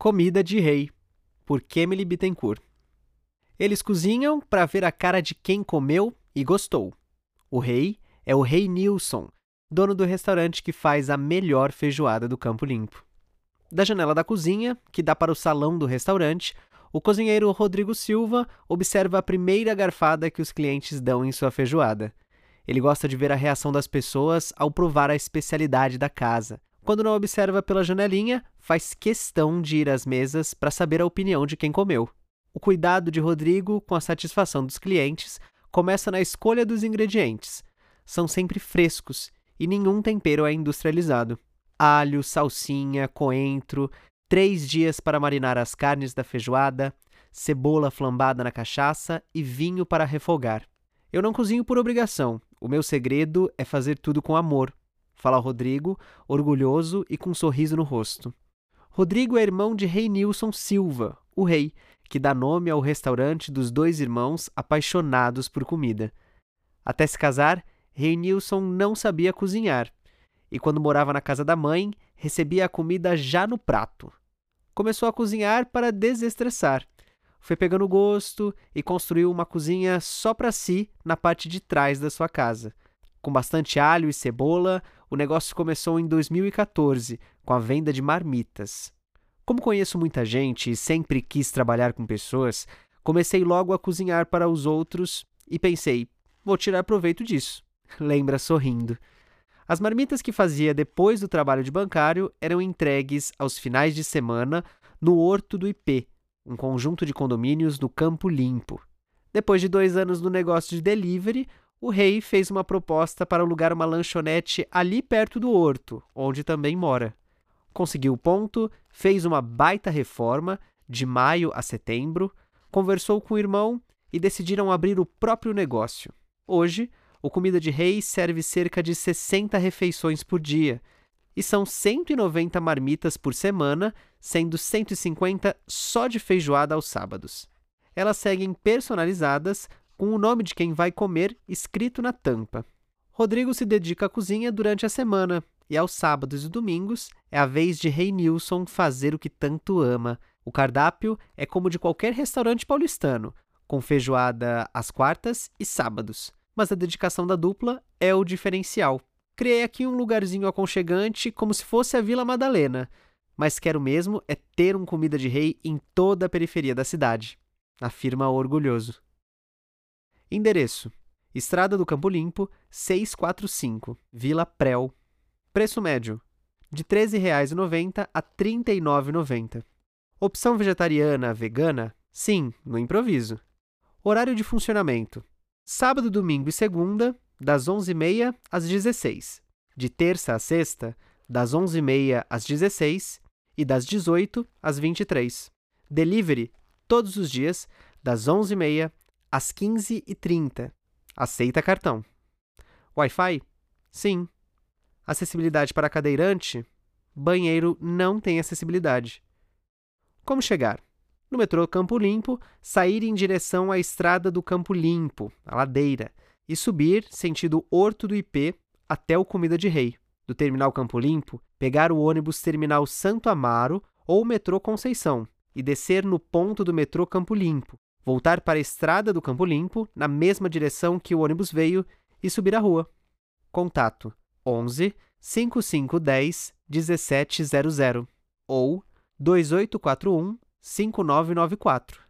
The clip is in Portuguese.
Comida de Rei, por Kemily Bittencourt. Eles cozinham para ver a cara de quem comeu e gostou. O rei é o Rei Nilson, dono do restaurante que faz a melhor feijoada do Campo Limpo. Da janela da cozinha, que dá para o salão do restaurante, o cozinheiro Rodrigo Silva observa a primeira garfada que os clientes dão em sua feijoada. Ele gosta de ver a reação das pessoas ao provar a especialidade da casa. Quando não observa pela janelinha, faz questão de ir às mesas para saber a opinião de quem comeu. O cuidado de Rodrigo com a satisfação dos clientes começa na escolha dos ingredientes. São sempre frescos e nenhum tempero é industrializado. Alho, salsinha, coentro, três dias para marinar as carnes da feijoada, cebola flambada na cachaça e vinho para refogar. Eu não cozinho por obrigação. O meu segredo é fazer tudo com amor, fala Rodrigo, orgulhoso e com um sorriso no rosto. Rodrigo é irmão de Rei Nilson Silva, o rei, que dá nome ao restaurante dos dois irmãos apaixonados por comida. Até se casar, Rei Nilson não sabia cozinhar, e quando morava na casa da mãe, recebia a comida já no prato. Começou a cozinhar para desestressar. Foi pegando gosto e construiu uma cozinha só para si na parte de trás da sua casa. Com bastante alho e cebola, o negócio começou em 2014, com a venda de marmitas. Como conheço muita gente e sempre quis trabalhar com pessoas, comecei logo a cozinhar para os outros e pensei, vou tirar proveito disso. Lembra sorrindo. As marmitas que fazia depois do trabalho de bancário eram entregues aos finais de semana no Horto do IP, um conjunto de condomínios no Campo Limpo. Depois de dois anos no negócio de delivery, o rei fez uma proposta para alugar uma lanchonete ali perto do horto, onde também mora. Conseguiu o ponto, fez uma baita reforma, de maio a setembro, conversou com o irmão e decidiram abrir o próprio negócio. Hoje, o Comida de Rei serve cerca de 60 refeições por dia, e são 190 marmitas por semana, sendo 150 só de feijoada aos sábados. Elas seguem personalizadas, com o nome de quem vai comer escrito na tampa. Rodrigo se dedica à cozinha durante a semana e aos sábados e domingos é a vez de Rei Nilson fazer o que tanto ama. O cardápio é como de qualquer restaurante paulistano, com feijoada às quartas e sábados. Mas a dedicação da dupla é o diferencial. Criei aqui um lugarzinho aconchegante como se fosse a Vila Madalena, mas quero mesmo é ter um comida de rei em toda a periferia da cidade, afirma orgulhoso. Endereço: Estrada do Campo Limpo, 645, Vila Prel. Preço médio: de R$ 13,90 a R$ 39,90. Opção vegetariana, vegana? Sim, no improviso. Horário de funcionamento: sábado, domingo e segunda, das 11h30 às 16 de terça a sexta, das 11h30 às 16 e das 18 às 23. Delivery todos os dias, das 11h30 às 15h30. Aceita cartão. Wi-Fi? Sim. Acessibilidade para cadeirante? Banheiro não tem acessibilidade. Como chegar? No metrô Campo Limpo, sair em direção à estrada do Campo Limpo, a ladeira, e subir sentido Horto do IP até o Comida de Rei. Do terminal Campo Limpo, pegar o ônibus terminal Santo Amaro ou metrô Conceição e descer no ponto do metrô Campo Limpo, voltar para a estrada do Campo Limpo, na mesma direção que o ônibus veio, e subir a rua. Contato 11 5510 1700 ou 2841 5994.